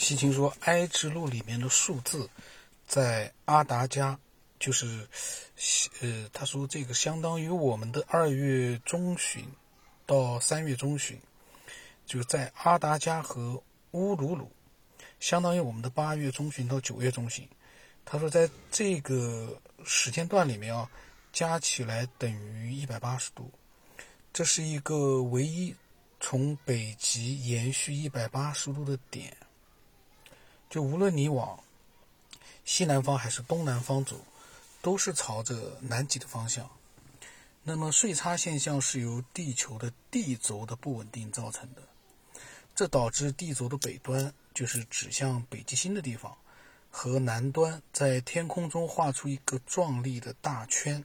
西秦说，《哀之路》里面的数字，在阿达加，就是，呃，他说这个相当于我们的二月中旬到三月中旬，就在阿达加和乌鲁鲁，相当于我们的八月中旬到九月中旬。他说，在这个时间段里面啊，加起来等于一百八十度，这是一个唯一从北极延续一百八十度的点。就无论你往西南方还是东南方走，都是朝着南极的方向。那么岁差现象是由地球的地轴的不稳定造成的，这导致地轴的北端，就是指向北极星的地方。和南端在天空中画出一个壮丽的大圈。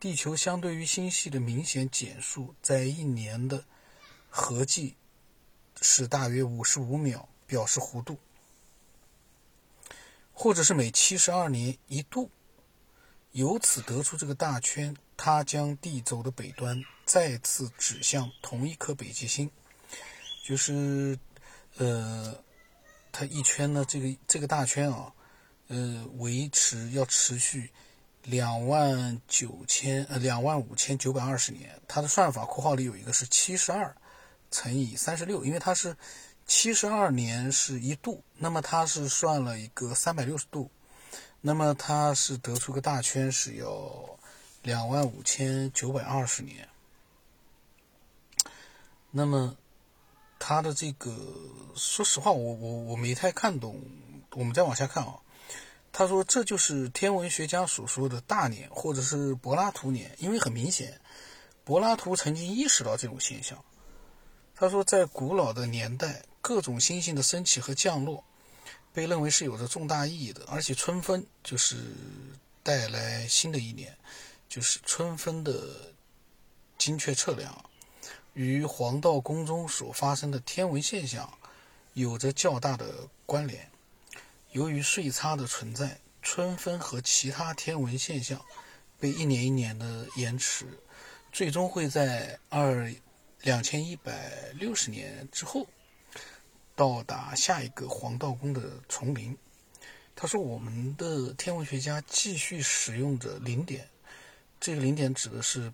地球相对于星系的明显减速，在一年的合计是大约五十五秒，表示弧度，或者是每七十二年一度。由此得出这个大圈，它将地轴的北端再次指向同一颗北极星，就是呃。它一圈呢，这个这个大圈啊，呃，维持要持续两万九千呃两万五千九百二十年。它的算法括号里有一个是七十二乘以三十六，因为它是七十二年是一度，那么它是算了一个三百六十度，那么它是得出个大圈是要两万五千九百二十年，那么。他的这个，说实话，我我我没太看懂。我们再往下看啊，他说这就是天文学家所说的大年，或者是柏拉图年，因为很明显，柏拉图曾经意识到这种现象。他说，在古老的年代，各种星星的升起和降落，被认为是有着重大意义的，而且春分就是带来新的一年，就是春分的精确测量。与黄道宫中所发生的天文现象有着较大的关联。由于岁差的存在，春分和其他天文现象被一年一年的延迟，最终会在二两千一百六十年之后到达下一个黄道宫的丛林。他说：“我们的天文学家继续使用着零点，这个零点指的是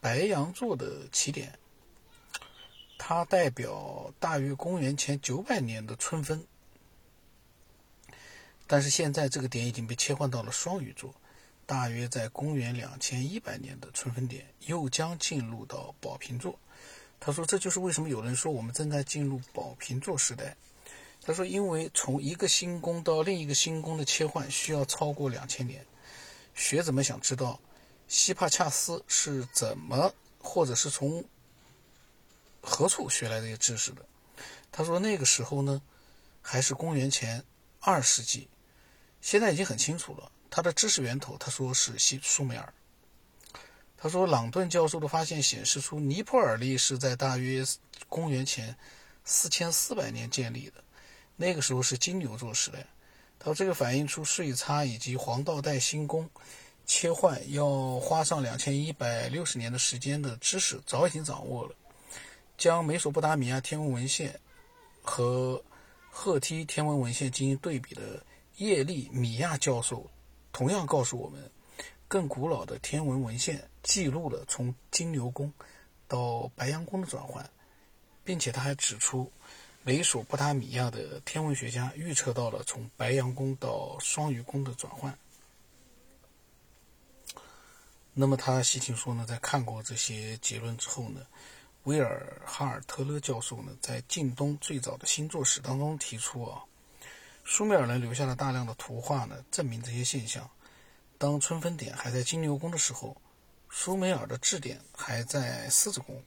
白羊座的起点。”它代表大约公元前九百年的春分，但是现在这个点已经被切换到了双鱼座，大约在公元两千一百年的春分点又将进入到宝瓶座。他说：“这就是为什么有人说我们正在进入宝瓶座时代。”他说：“因为从一个星宫到另一个星宫的切换需要超过两千年。”学者们想知道希帕恰斯是怎么，或者是从。何处学来这些知识的？他说那个时候呢，还是公元前二世纪，现在已经很清楚了。他的知识源头，他说是西苏美尔。他说朗顿教授的发现显示出尼泊尔历是在大约公元前四千四百年建立的，那个时候是金牛座时代。他说这个反映出岁差以及黄道带星宫切换要花上两千一百六十年的时间的知识，早已经掌握了。将美索不达米亚天文文献和赫梯天文文献进行对比的叶利米亚教授，同样告诉我们，更古老的天文文献记录了从金牛宫到白羊宫的转换，并且他还指出，美索不达米亚的天文学家预测到了从白羊宫到双鱼宫的转换。那么他细听说呢，在看过这些结论之后呢？威尔哈尔特勒教授呢，在近东最早的星座史当中提出啊，苏美尔人留下了大量的图画呢，证明这些现象。当春分点还在金牛宫的时候，苏美尔的质点还在狮子宫。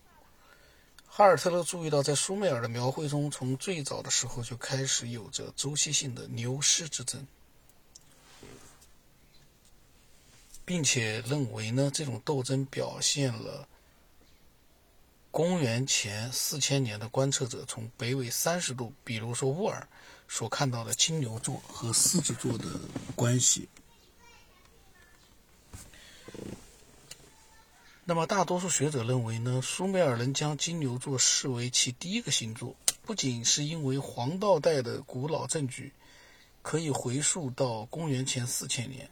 哈尔特勒注意到，在苏美尔的描绘中，从最早的时候就开始有着周期性的牛狮之争，并且认为呢，这种斗争表现了。公元前四千年的观测者从北纬三十度，比如说乌尔，所看到的金牛座和狮子座的关系。那么大多数学者认为呢，苏美尔人将金牛座视为其第一个星座，不仅是因为黄道带的古老证据可以回溯到公元前四千年，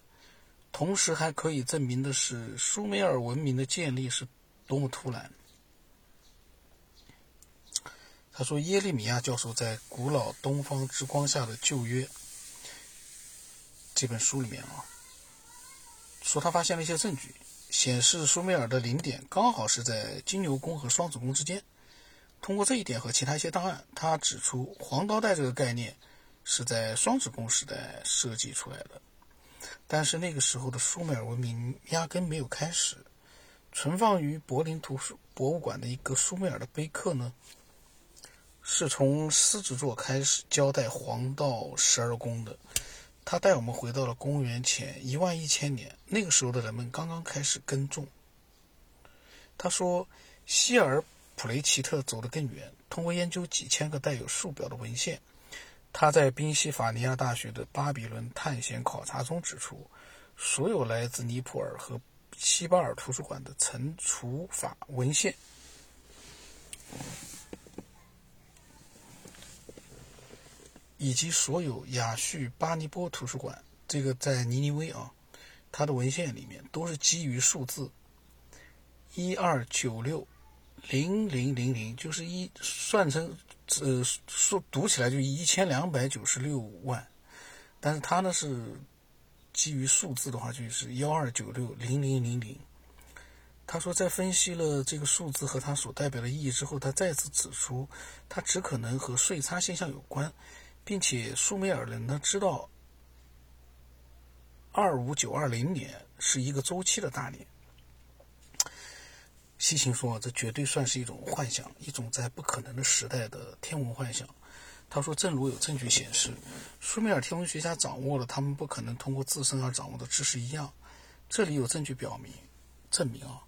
同时还可以证明的是苏美尔文明的建立是多么突然。他说，耶利米亚教授在《古老东方之光下的旧约》这本书里面啊，说他发现了一些证据，显示苏美尔的零点刚好是在金牛宫和双子宫之间。通过这一点和其他一些档案，他指出黄道带这个概念是在双子宫时代设计出来的，但是那个时候的苏美尔文明压根没有开始。存放于柏林图书博物馆的一个苏美尔的碑刻呢。是从狮子座开始交代黄道十二宫的，他带我们回到了公元前一万一千年，那个时候的人们刚刚开始耕种。他说，希尔普雷奇特走得更远，通过研究几千个带有数表的文献，他在宾夕法尼亚大学的巴比伦探险考察中指出，所有来自尼泊尔和西巴尔图书馆的乘除法文献。以及所有亚叙巴尼波图书馆，这个在尼尼微啊，它的文献里面都是基于数字一二九六零零零零，就是一算成呃数读起来就一千两百九十六万，但是它呢是基于数字的话就是幺二九六零零零零。他说，在分析了这个数字和它所代表的意义之后，他再次指出，它只可能和税差现象有关。并且苏美尔人呢知道，二五九二零年是一个周期的大年。西行说，这绝对算是一种幻想，一种在不可能的时代的天文幻想。他说，正如有证据显示，苏美尔天文学家掌握了他们不可能通过自身而掌握的知识一样，这里有证据表明，证明啊，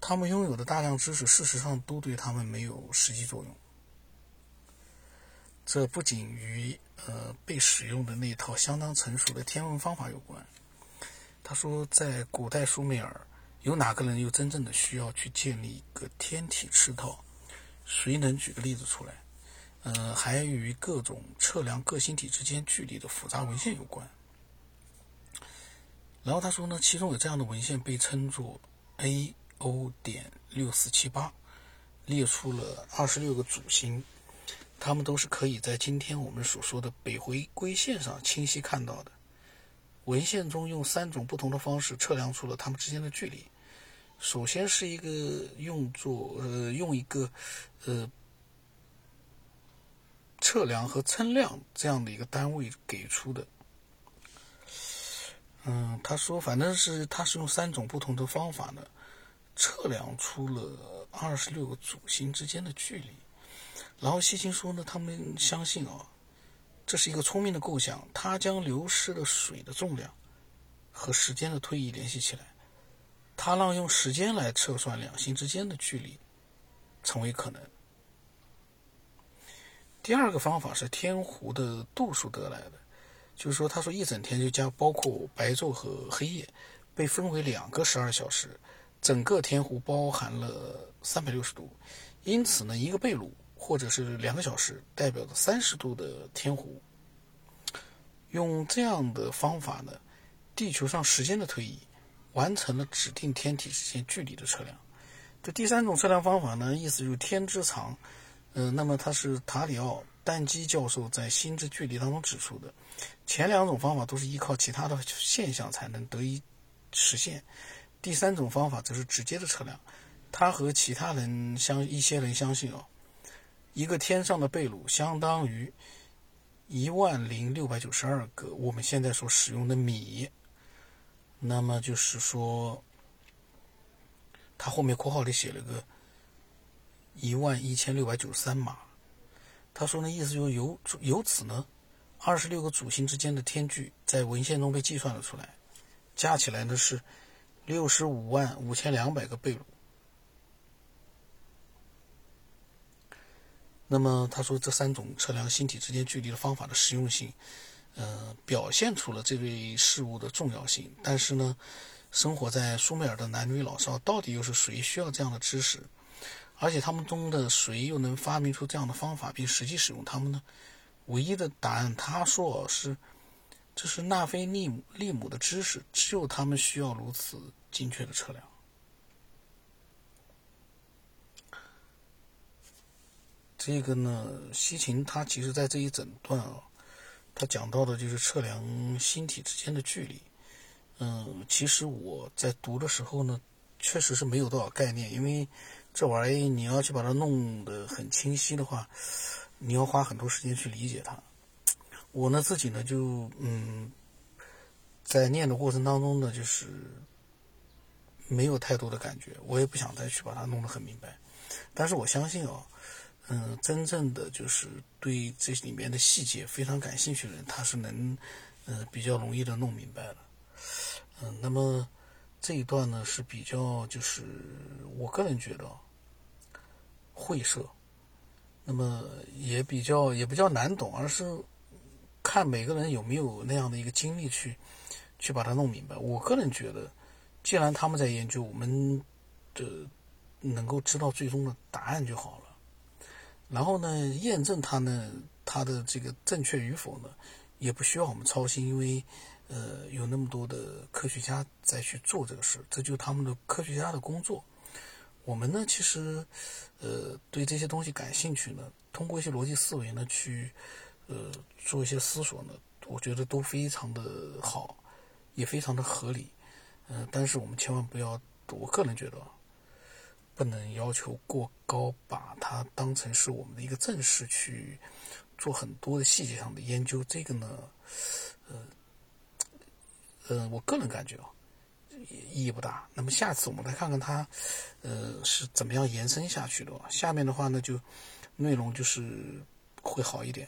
他们拥有的大量知识，事实上都对他们没有实际作用。这不仅与呃被使用的那套相当成熟的天文方法有关。他说，在古代苏美尔，有哪个人又真正的需要去建立一个天体赤套？谁能举个例子出来？呃，还与各种测量各星体之间距离的复杂文献有关。然后他说呢，其中有这样的文献被称作 A O 点六四七八，列出了二十六个主星。它们都是可以在今天我们所说的北回归线上清晰看到的。文献中用三种不同的方式测量出了它们之间的距离。首先是一个用作呃用一个呃测量和称量这样的一个单位给出的。嗯，他说反正是他是用三种不同的方法呢测量出了二十六个主星之间的距离。然后西青说呢，他们相信啊，这是一个聪明的构想，它将流失的水的重量和时间的推移联系起来，它让用时间来测算两星之间的距离成为可能。第二个方法是天湖的度数得来的，就是说，他说一整天就将包括白昼和黑夜被分为两个十二小时，整个天湖包含了三百六十度，因此呢，一个贝鲁。或者是两个小时代表着三十度的天湖，用这样的方法呢，地球上时间的推移完成了指定天体之间距离的测量。这第三种测量方法呢，意思就是天之长。嗯，那么它是塔里奥丹基教授在《心之距离》当中指出的。前两种方法都是依靠其他的现象才能得以实现，第三种方法则是直接的测量。他和其他人相一些人相信哦。一个天上的贝鲁相当于一万零六百九十二个我们现在所使用的米，那么就是说，他后面括号里写了个一万一千六百九十三码。他说那，意思就是由由此呢，二十六个主星之间的天距在文献中被计算了出来，加起来呢是六十五万五千两百个贝鲁。那么他说，这三种测量星体之间距离的方法的实用性，呃，表现出了这类事物的重要性。但是呢，生活在苏美尔的男女老少到底又是谁需要这样的知识？而且他们中的谁又能发明出这样的方法并实际使用它们呢？唯一的答案，他说是，这是纳菲利姆利姆的知识，只有他们需要如此精确的测量。这个呢，西芹他其实在这一整段啊，他讲到的就是测量星体之间的距离。嗯，其实我在读的时候呢，确实是没有多少概念，因为这玩意你要去把它弄得很清晰的话。你要花很多时间去理解它。我呢自己呢就嗯，在念的过程当中呢，就是没有太多的感觉，我也不想再去把它弄得很明白。但是我相信啊，嗯，真正的就是对这里面的细节非常感兴趣的人，他是能嗯比较容易的弄明白的。嗯，那么这一段呢是比较就是我个人觉得晦涩。那么也比较也不叫难懂，而是看每个人有没有那样的一个精力去去把它弄明白。我个人觉得，既然他们在研究，我们的能够知道最终的答案就好了。然后呢，验证它呢，它的这个正确与否呢，也不需要我们操心，因为呃，有那么多的科学家在去做这个事，这就是他们的科学家的工作。我们呢，其实，呃，对这些东西感兴趣呢，通过一些逻辑思维呢，去，呃，做一些思索呢，我觉得都非常的好，也非常的合理，嗯，但是我们千万不要，我个人觉得，不能要求过高，把它当成是我们的一个正式去做很多的细节上的研究，这个呢，呃，呃，我个人感觉啊。意义不大。那么下次我们来看看它，呃，是怎么样延伸下去的。下面的话呢，就内容就是会好一点。